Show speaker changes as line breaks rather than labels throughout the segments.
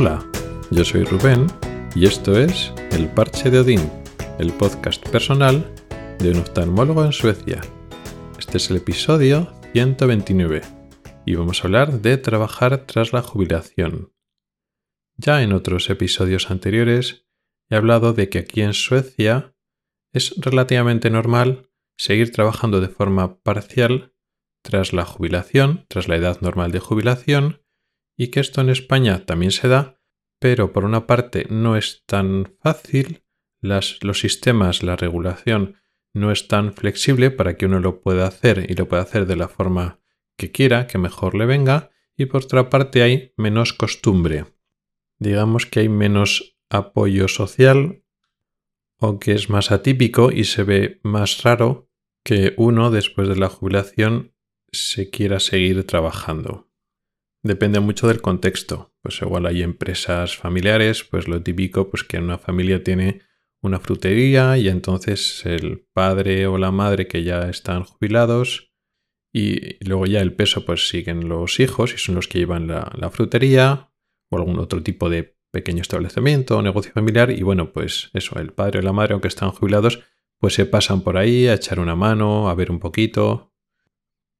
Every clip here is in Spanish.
Hola, yo soy Rubén y esto es El Parche de Odín, el podcast personal de un oftalmólogo en Suecia. Este es el episodio 129 y vamos a hablar de trabajar tras la jubilación. Ya en otros episodios anteriores he hablado de que aquí en Suecia es relativamente normal seguir trabajando de forma parcial tras la jubilación, tras la edad normal de jubilación, y que esto en España también se da, pero por una parte no es tan fácil, los sistemas, la regulación no es tan flexible para que uno lo pueda hacer y lo pueda hacer de la forma que quiera, que mejor le venga, y por otra parte hay menos costumbre. Digamos que hay menos apoyo social o que es más atípico y se ve más raro que uno después de la jubilación se quiera seguir trabajando. Depende mucho del contexto. Pues igual hay empresas familiares, pues lo típico, pues que una familia tiene una frutería y entonces el padre o la madre que ya están jubilados y luego ya el peso pues siguen los hijos y son los que llevan la, la frutería o algún otro tipo de pequeño establecimiento o negocio familiar y bueno pues eso, el padre o la madre aunque están jubilados pues se pasan por ahí a echar una mano, a ver un poquito,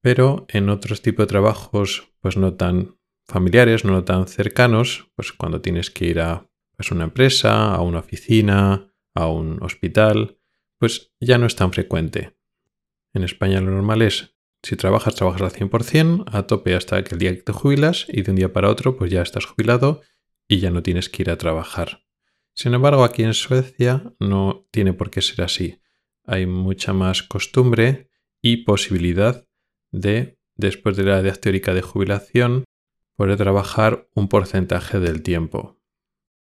pero en otros tipos de trabajos pues no tan familiares, no tan cercanos, pues cuando tienes que ir a pues, una empresa, a una oficina, a un hospital, pues ya no es tan frecuente. En España lo normal es, si trabajas, trabajas al 100%, a tope hasta que el día que te jubilas y de un día para otro pues ya estás jubilado y ya no tienes que ir a trabajar. Sin embargo, aquí en Suecia no tiene por qué ser así. Hay mucha más costumbre y posibilidad de, después de la edad teórica de jubilación, poder trabajar un porcentaje del tiempo.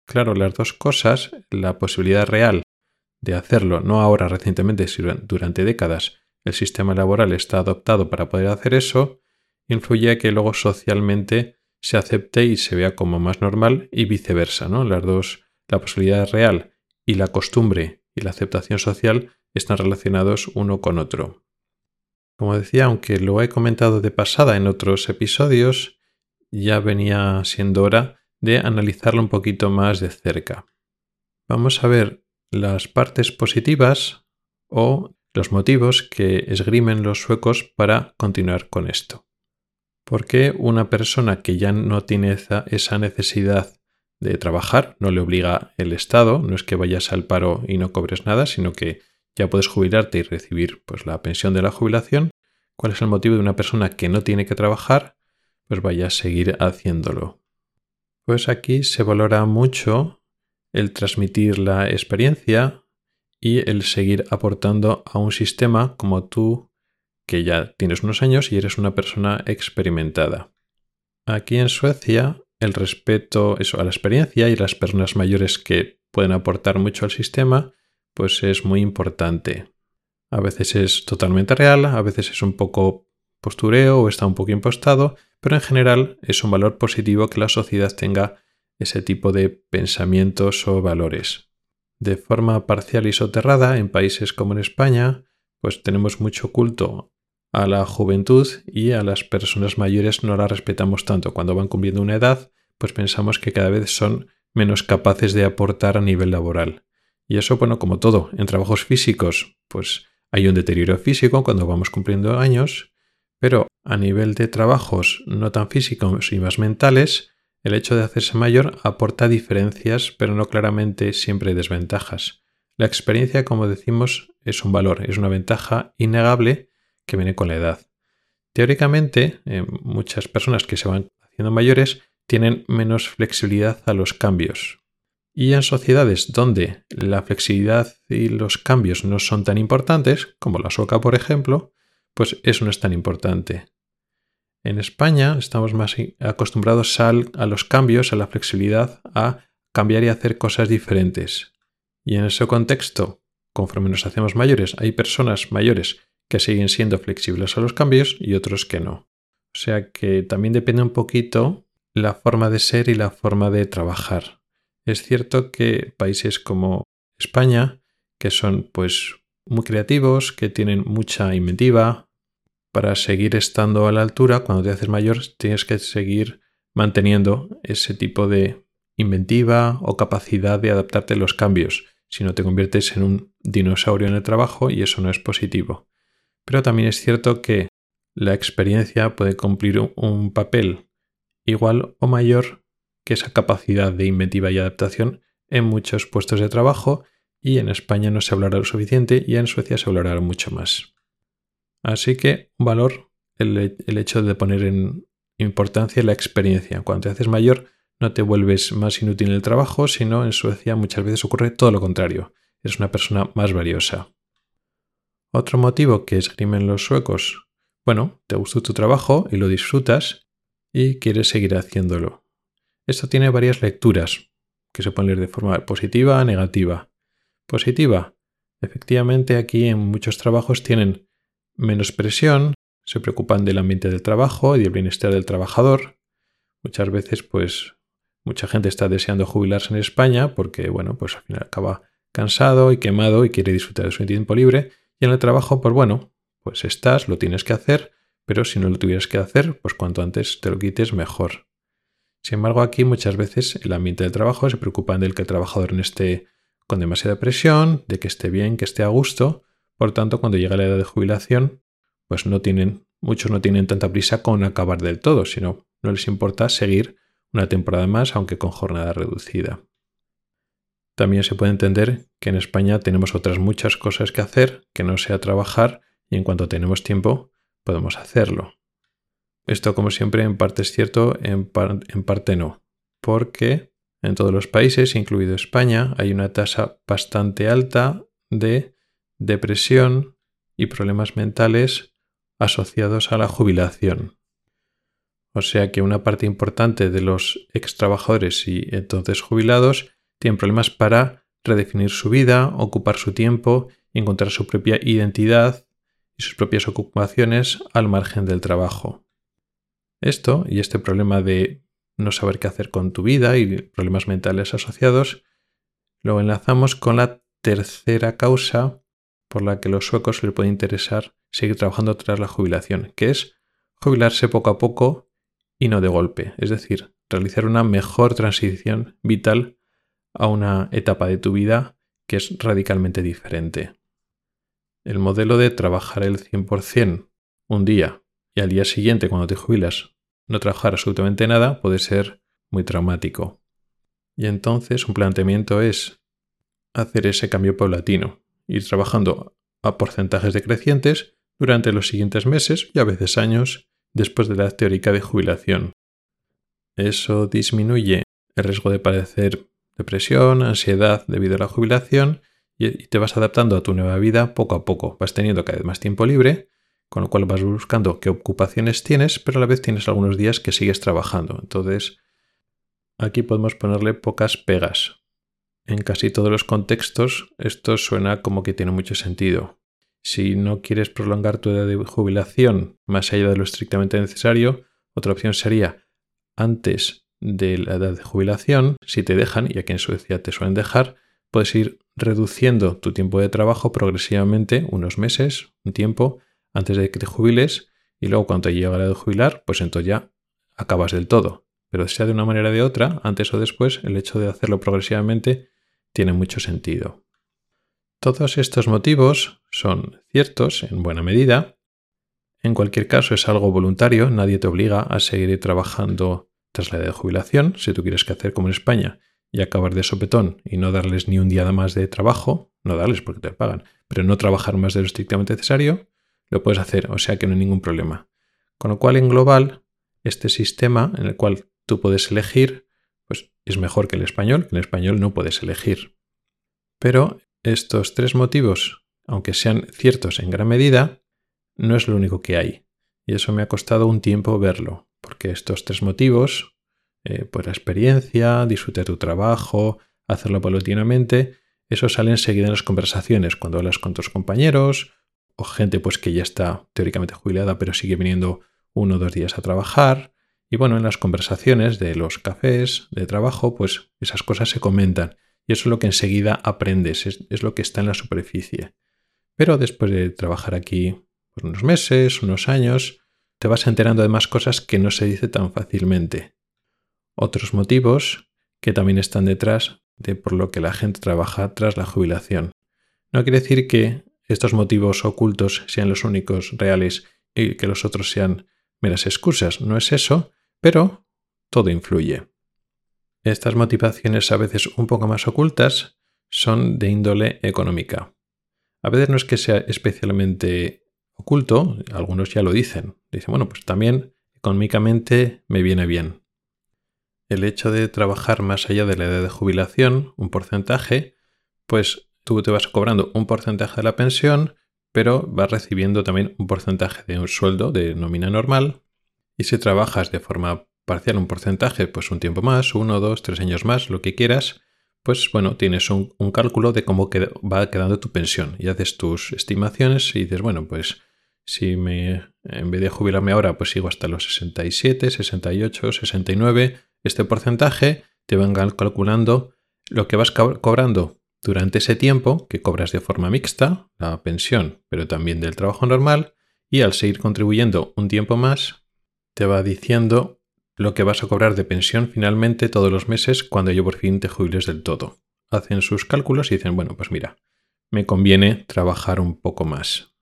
Claro, las dos cosas, la posibilidad real de hacerlo, no ahora recientemente, sino durante décadas, el sistema laboral está adoptado para poder hacer eso, influye a que luego socialmente se acepte y se vea como más normal y viceversa, ¿no? Las dos, la posibilidad real y la costumbre y la aceptación social están relacionados uno con otro. Como decía, aunque lo he comentado de pasada en otros episodios, ya venía siendo hora de analizarlo un poquito más de cerca. Vamos a ver las partes positivas o los motivos que esgrimen los suecos para continuar con esto. ¿Por qué una persona que ya no tiene esa necesidad de trabajar, no le obliga el Estado, no es que vayas al paro y no cobres nada, sino que ya puedes jubilarte y recibir pues, la pensión de la jubilación, ¿cuál es el motivo de una persona que no tiene que trabajar? Pues vaya a seguir haciéndolo. Pues aquí se valora mucho el transmitir la experiencia y el seguir aportando a un sistema como tú, que ya tienes unos años y eres una persona experimentada. Aquí en Suecia, el respeto a la experiencia y las personas mayores que pueden aportar mucho al sistema pues es muy importante. A veces es totalmente real, a veces es un poco postureo o está un poco impostado, pero en general es un valor positivo que la sociedad tenga ese tipo de pensamientos o valores. De forma parcial y soterrada, en países como en España, pues tenemos mucho culto a la juventud y a las personas mayores no la respetamos tanto. Cuando van cumpliendo una edad, pues pensamos que cada vez son menos capaces de aportar a nivel laboral. Y eso, bueno, como todo, en trabajos físicos, pues hay un deterioro físico cuando vamos cumpliendo años, pero a nivel de trabajos no tan físicos y más mentales, el hecho de hacerse mayor aporta diferencias, pero no claramente siempre desventajas. La experiencia, como decimos, es un valor, es una ventaja innegable que viene con la edad. Teóricamente, eh, muchas personas que se van haciendo mayores tienen menos flexibilidad a los cambios, y en sociedades donde la flexibilidad y los cambios no son tan importantes, como la soca por ejemplo, pues eso no es tan importante. En España estamos más acostumbrados a los cambios, a la flexibilidad, a cambiar y hacer cosas diferentes. Y en ese contexto, conforme nos hacemos mayores, hay personas mayores que siguen siendo flexibles a los cambios y otros que no. O sea que también depende un poquito la forma de ser y la forma de trabajar. Es cierto que países como España, que son pues muy creativos, que tienen mucha inventiva, para seguir estando a la altura, cuando te haces mayor, tienes que seguir manteniendo ese tipo de inventiva o capacidad de adaptarte a los cambios, si no te conviertes en un dinosaurio en el trabajo y eso no es positivo. Pero también es cierto que la experiencia puede cumplir un papel igual o mayor que esa capacidad de inventiva y adaptación en muchos puestos de trabajo y en España no se hablará lo suficiente y en Suecia se hablará mucho más. Así que un valor el, hecho de poner en importancia la experiencia. Cuando te haces mayor no te vuelves más inútil en el trabajo, sino en Suecia muchas veces ocurre todo lo contrario. Eres una persona más valiosa. Otro motivo que esgrimen los suecos. Bueno, te gustó tu trabajo y lo disfrutas y quieres seguir haciéndolo. Esto tiene varias lecturas que se pueden leer de forma positiva negativa. Positiva. Efectivamente, aquí en muchos trabajos tienen menos presión, se preocupan del ambiente del trabajo y del bienestar del trabajador. Muchas veces, pues, mucha gente está deseando jubilarse en España porque, bueno, pues al final acaba cansado y quemado y quiere disfrutar de su tiempo libre. Y en el trabajo, pues bueno, pues estás, lo tienes que hacer, pero si no lo tuvieras que hacer, pues cuanto antes te lo quites, mejor. Sin embargo, aquí muchas veces el ambiente del trabajo se preocupa del que el trabajador no esté con demasiada presión, de que esté bien, que esté a gusto. Por tanto, cuando llega la edad de jubilación, pues muchos no tienen tanta prisa con acabar del todo, sino no les importa seguir una temporada más, aunque con jornada reducida. También se puede entender que en España tenemos otras muchas cosas que hacer que no sea trabajar y en cuanto tenemos tiempo podemos hacerlo. Esto como siempre en parte es cierto, en, parte no, porque en todos los países, incluido España, hay una tasa bastante alta de depresión y problemas mentales asociados a la jubilación. O sea que una parte importante de los ex trabajadores y entonces jubilados tienen problemas para redefinir su vida, ocupar su tiempo y encontrar su propia identidad y sus propias ocupaciones al margen del trabajo. Esto y este problema de no saber qué hacer con tu vida y problemas mentales asociados lo enlazamos con la tercera causa por la que los suecos les puede interesar seguir trabajando tras la jubilación, que es jubilarse poco a poco y no de golpe, es decir, realizar una mejor transición vital a una etapa de tu vida que es radicalmente diferente. El modelo de trabajar el 100% un día y al día siguiente cuando te jubilas no trabajar absolutamente nada puede ser muy traumático. Y entonces un planteamiento es hacer ese cambio paulatino, ir trabajando a porcentajes decrecientes durante los siguientes meses y a veces años después de la teórica de jubilación. Eso disminuye el riesgo de padecer depresión, ansiedad debido a la jubilación y te vas adaptando a tu nueva vida poco a poco. Vas teniendo cada vez más tiempo libre, con lo cual vas buscando qué ocupaciones tienes, pero a la vez tienes algunos días que sigues trabajando. Entonces, aquí podemos ponerle pocas pegas. En casi todos los contextos esto suena como que tiene mucho sentido. Si no quieres prolongar tu edad de jubilación más allá de lo estrictamente necesario, otra opción sería antes de la edad de jubilación, si te dejan, y aquí en Suecia te suelen dejar, puedes ir reduciendo tu tiempo de trabajo progresivamente, unos meses, un tiempo, antes de que te jubiles, y luego cuando te llega la de jubilar, pues entonces ya acabas del todo. Pero sea de una manera o de otra, antes o después, el hecho de hacerlo progresivamente tiene mucho sentido. Todos estos motivos son ciertos en buena medida. En cualquier caso es algo voluntario, nadie te obliga a seguir trabajando tras la edad de jubilación. Si tú quieres que hacer como en España y acabar de sopetón y no darles ni un día más de trabajo, no darles porque te pagan, pero no trabajar más de lo estrictamente necesario, lo puedes hacer, o sea que no hay ningún problema. Con lo cual en global, este sistema en el cual tú puedes elegir, pues es mejor que el español, que en el español no puedes elegir. Pero estos tres motivos, aunque sean ciertos en gran medida, no es lo único que hay. Y eso me ha costado un tiempo verlo, porque estos tres motivos, eh, pues la experiencia, disfrutar tu trabajo, hacerlo paulatinamente, eso sale enseguida en las conversaciones, cuando hablas con tus compañeros o gente pues que ya está teóricamente jubilada pero sigue viniendo uno o dos días a trabajar. Y bueno, en las conversaciones de los cafés de trabajo, pues esas cosas se comentan y eso es lo que enseguida aprendes, es, lo que está en la superficie. Pero después de trabajar aquí por unos meses, unos años, te vas enterando de más cosas que no se dice tan fácilmente. Otros motivos que también están detrás de por lo que la gente trabaja tras la jubilación. No quiere decir que estos motivos ocultos sean los únicos reales y que los otros sean meras excusas, no es eso, pero todo influye. Estas motivaciones a veces un poco más ocultas son de índole económica. A veces no es que sea especialmente oculto, algunos ya lo dicen. Dicen, bueno, pues también económicamente me viene bien. El hecho de trabajar más allá de la edad de jubilación, un porcentaje, pues tú te vas cobrando un porcentaje de la pensión, pero vas recibiendo también un porcentaje de un sueldo de nómina normal. Y si trabajas de forma parcial un porcentaje, pues un tiempo más, uno, dos, tres años más, lo que quieras, pues bueno, tienes un, cálculo de cómo va quedando tu pensión y haces tus estimaciones y dices, bueno, pues si me, en vez de jubilarme ahora, pues sigo hasta los 67, 68, 69, este porcentaje te van calculando lo que vas cobrando durante ese tiempo, que cobras de forma mixta, la pensión, pero también del trabajo normal, y al seguir contribuyendo un tiempo más, te va diciendo lo que vas a cobrar de pensión finalmente todos los meses cuando yo por fin te jubiles del todo. Hacen sus cálculos y dicen, bueno, pues mira, me conviene trabajar un poco más.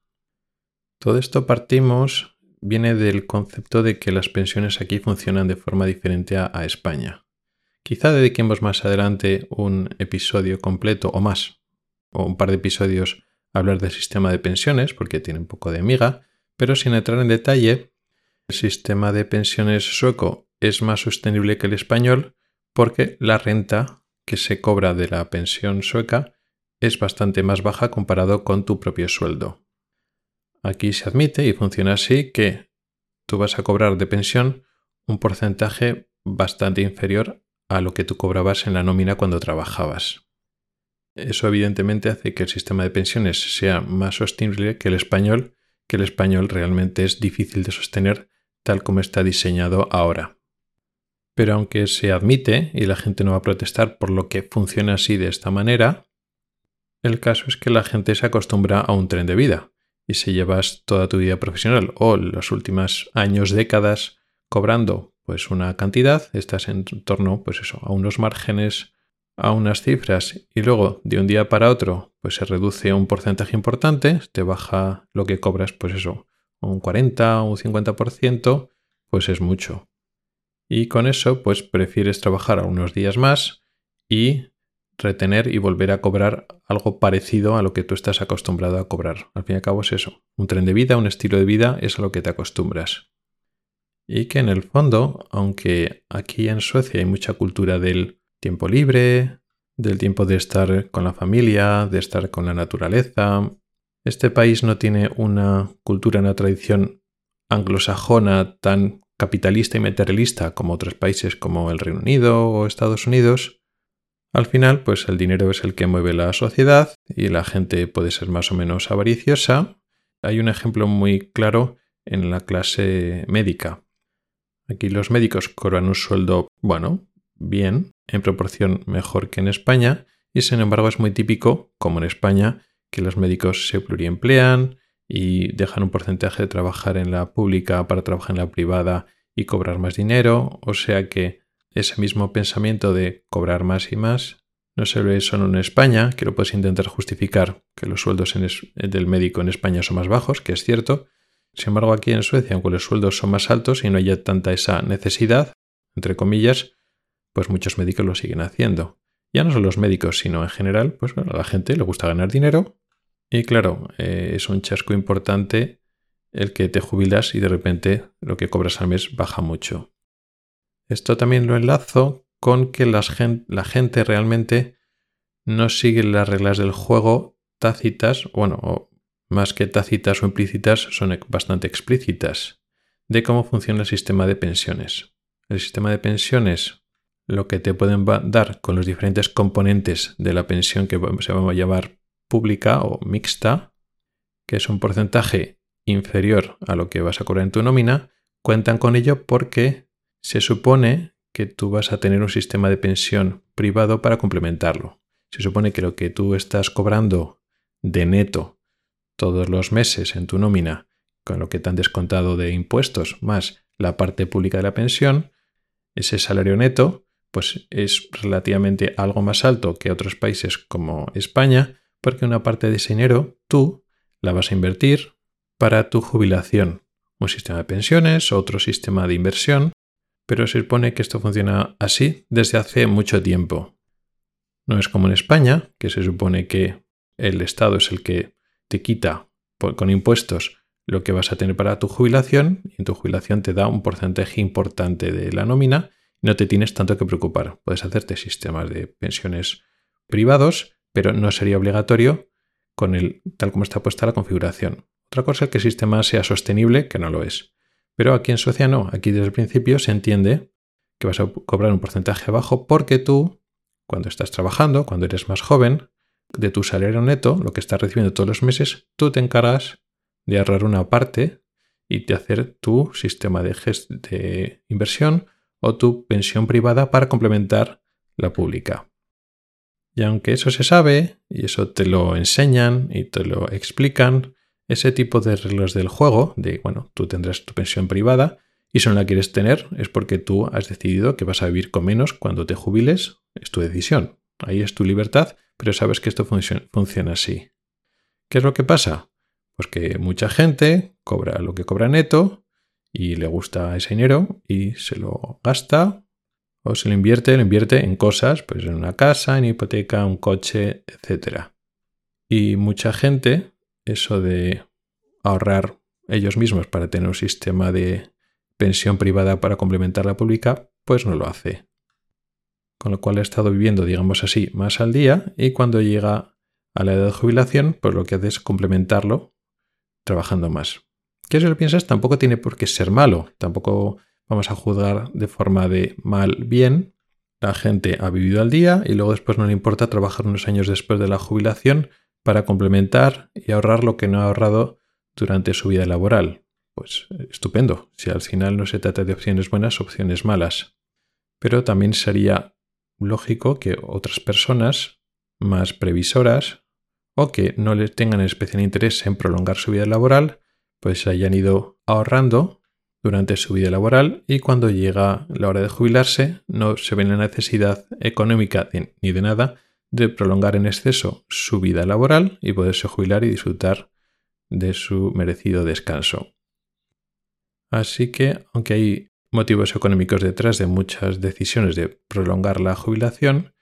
Todo esto partimos, viene del concepto de que las pensiones aquí funcionan de forma diferente a, España. Quizá dediquemos más adelante un episodio completo o más, o un par de episodios a hablar del sistema de pensiones, porque tiene un poco de amiga, pero sin entrar en detalle, el sistema de pensiones sueco es más sostenible que el español porque la renta que se cobra de la pensión sueca es bastante más baja comparado con tu propio sueldo. Aquí se admite y funciona así que tú vas a cobrar de pensión un porcentaje bastante inferior a lo que tú cobrabas en la nómina cuando trabajabas. Eso evidentemente hace que el sistema de pensiones sea más sostenible que el español, que el español realmente es difícil de sostener tal como está diseñado ahora. Pero aunque se admite y la gente no va a protestar por lo que funciona así de esta manera, el caso es que la gente se acostumbra a un tren de vida y si llevas toda tu vida profesional o los últimos años, décadas cobrando pues una cantidad, estás en torno pues eso, a unos márgenes, a unas cifras y luego de un día para otro pues se reduce un porcentaje importante, te baja lo que cobras pues eso, un 40 o un 50%, pues es mucho. Y con eso, pues prefieres trabajar unos días más y retener y volver a cobrar algo parecido a lo que tú estás acostumbrado a cobrar. Al fin y al cabo es eso. Un tren de vida, un estilo de vida es a lo que te acostumbras. Y que en el fondo, aunque aquí en Suecia hay mucha cultura del tiempo libre, del tiempo de estar con la familia, de estar con la naturaleza, este país no tiene una cultura, una tradición anglosajona tan capitalista y materialista como otros países como el Reino Unido o Estados Unidos. Al final, pues el dinero es el que mueve la sociedad y la gente puede ser más o menos avariciosa. Hay un ejemplo muy claro en la clase médica. Aquí los médicos cobran un sueldo, bueno, bien, en proporción mejor que en España, y sin embargo es muy típico, como en España, que los médicos se pluriemplean y dejan un porcentaje de trabajar en la pública para trabajar en la privada y cobrar más dinero, o sea que ese mismo pensamiento de cobrar más y más no se ve solo en España, que lo puedes intentar justificar que los sueldos del médico en España son más bajos, que es cierto. Sin embargo, aquí en Suecia, aunque los sueldos son más altos y no haya tanta esa necesidad, entre comillas, pues muchos médicos lo siguen haciendo. Ya no son los médicos, sino en general, pues a la gente le gusta ganar dinero y claro, eh, es un chasco importante el que te jubilas y de repente lo que cobras al mes baja mucho. Esto también lo enlazo con que la gente realmente no sigue las reglas del juego tácitas, bueno, más que tácitas o implícitas, son bastante explícitas, de cómo funciona el sistema de pensiones. El sistema de pensiones, lo que te pueden dar con los diferentes componentes de la pensión que se va a llamar pública o mixta, que es un porcentaje inferior a lo que vas a cobrar en tu nómina, cuentan con ello porque se supone que tú vas a tener un sistema de pensión privado para complementarlo. Se supone que lo que tú estás cobrando de neto todos los meses en tu nómina, con lo que te han descontado de impuestos, más la parte pública de la pensión, ese salario neto, pues es relativamente algo más alto que otros países como España, porque una parte de ese dinero tú la vas a invertir para tu jubilación, un sistema de pensiones, otro sistema de inversión, pero se supone que esto funciona así desde hace mucho tiempo. No es como en España, que se supone que el Estado es el que te quita con impuestos lo que vas a tener para tu jubilación y en tu jubilación te da un porcentaje importante de la nómina no te tienes tanto que preocupar. Puedes hacerte sistemas de pensiones privados, pero no sería obligatorio con el tal como está puesta la configuración. Otra cosa es que el sistema sea sostenible, que no lo es. Pero aquí en Suecia no, aquí desde el principio se entiende que vas a cobrar un porcentaje bajo porque tú, cuando estás trabajando, cuando eres más joven, de tu salario neto, lo que estás recibiendo todos los meses, tú te encargas de ahorrar una parte y de hacer tu sistema de, de inversión o tu pensión privada para complementar la pública. Y aunque eso se sabe, y eso te lo enseñan y te lo explican, ese tipo de reglas del juego, de, bueno, tú tendrás tu pensión privada y si no la quieres tener es porque tú has decidido que vas a vivir con menos cuando te jubiles, es tu decisión. Ahí es tu libertad, pero sabes que esto funciona así. ¿Qué es lo que pasa? Pues que mucha gente cobra lo que cobra neto y le gusta ese dinero y se lo gasta o se lo invierte, lo invierte en cosas, pues en una casa, en hipoteca, un coche, etc. Y mucha gente, eso de ahorrar ellos mismos para tener un sistema de pensión privada para complementar la pública, pues no lo hace con lo cual he estado viviendo, digamos así, más al día y cuando llega a la edad de jubilación, pues lo que hace es complementarlo trabajando más. ¿Qué si lo piensas? Tampoco tiene por qué ser malo, tampoco vamos a juzgar de forma de mal bien. La gente ha vivido al día y luego después no le importa trabajar unos años después de la jubilación para complementar y ahorrar lo que no ha ahorrado durante su vida laboral. Pues estupendo, si al final no se trata de opciones buenas, opciones malas. Pero también sería lógico que otras personas más previsoras o que no les tengan especial interés en prolongar su vida laboral, pues hayan ido ahorrando durante su vida laboral y cuando llega la hora de jubilarse no se ven la necesidad económica ni de nada de prolongar en exceso su vida laboral y poderse jubilar y disfrutar de su merecido descanso. Así que, aunque hay motivos económicos detrás de muchas decisiones de prolongar la jubilación,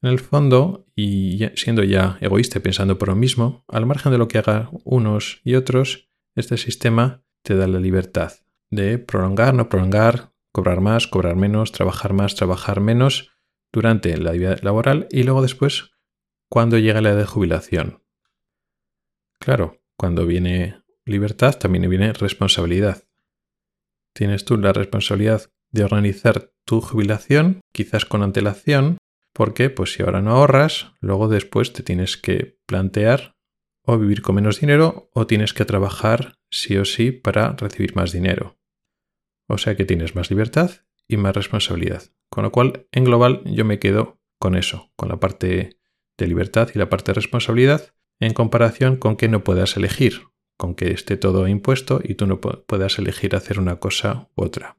en el fondo, y siendo ya egoísta pensando por lo mismo, al margen de lo que hagan unos y otros, este sistema te da la libertad de prolongar, no prolongar, cobrar más, cobrar menos, trabajar más, trabajar menos durante la vida laboral y luego después cuando llega la edad de jubilación. Claro, cuando viene libertad también viene responsabilidad tienes tú la responsabilidad de organizar tu jubilación, quizás con antelación, porque pues si ahora no ahorras, luego después te tienes que plantear o vivir con menos dinero o tienes que trabajar sí o sí para recibir más dinero. O sea que tienes más libertad y más responsabilidad. Con lo cual, en global, yo me quedo con eso, con la parte de libertad y la parte de responsabilidad, en comparación con que no puedas elegir con que esté todo impuesto y tú no puedas elegir hacer una cosa u otra.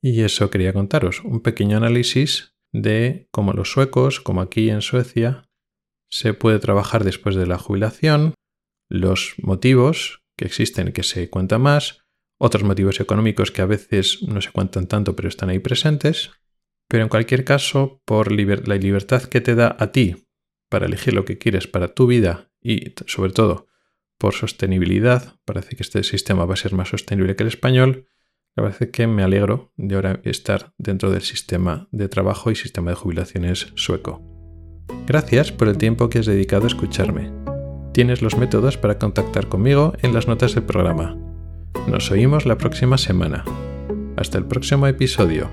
Y eso quería contaros, un pequeño análisis de cómo los suecos, como aquí en Suecia, se puede trabajar después de la jubilación, los motivos que existen que se cuentan más, otros motivos económicos que a veces no se cuentan tanto pero están ahí presentes, pero en cualquier caso, por la libertad que te da a ti para elegir lo que quieres para tu vida y sobre todo por sostenibilidad, parece que este sistema va a ser más sostenible que el español, me parece que me alegro de ahora estar dentro del sistema de trabajo y sistema de jubilaciones sueco. Gracias por el tiempo que has dedicado a escucharme. Tienes los métodos para contactar conmigo en las notas del programa. Nos oímos la próxima semana. Hasta el próximo episodio.